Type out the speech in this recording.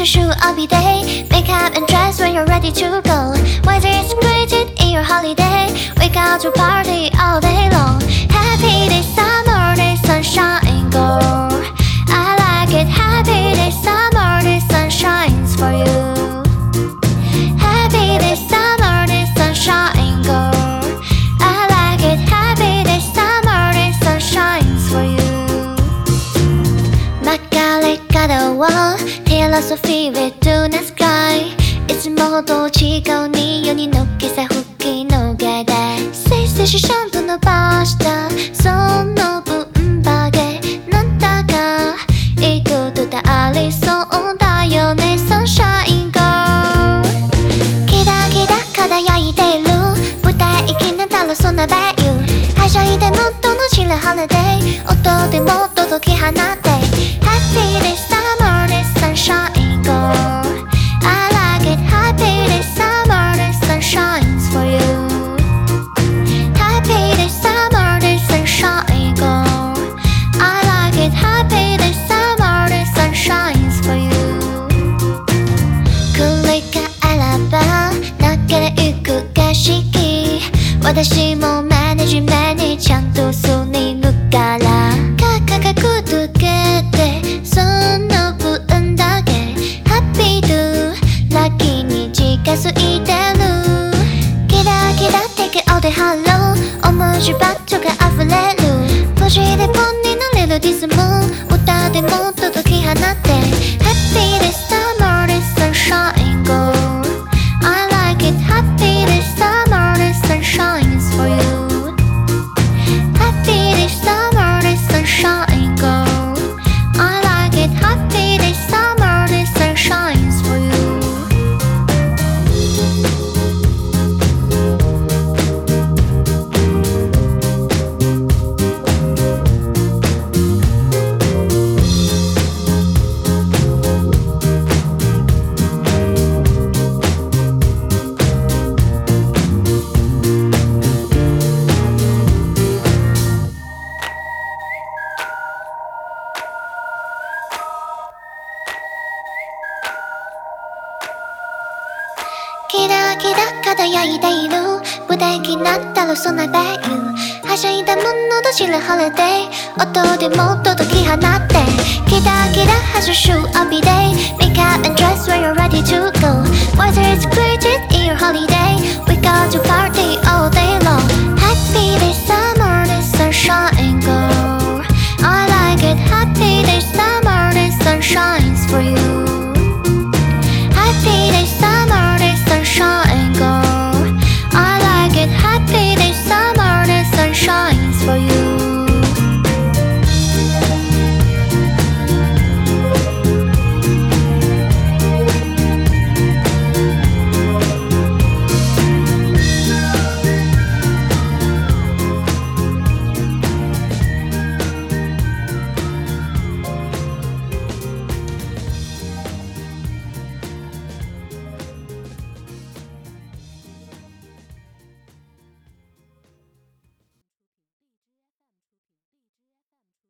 your shoe every day. Makeup and dress when you're ready to go. Weather is greeted in your holiday. Wake up to party all day Philosophy with do not sky. いつもと違う匂いにのけさ吹きのけで。セイセシシャンと伸ばした。その分だけなんだかいいことでありそうだよね。Sunshine Girl キラキラ輝いてる。舞台行きながらそんなベイユはしゃいでもっとの知るハリデー音でも届き放って Happy 私もマネジメにちゃんとすりむから価格つけてその分だけ。ハッピーとラッキーに近づいてる。キラキラ take it all the hello 面白バットが溢れる。ポジティブになれる。リズム歌キラキラ輝いている。無敵になったらそんなベイユーはしゃいだものと知るホリデー音でもっと解き放って。キラキラ発射シューオビデイ Make up and dress where you're ready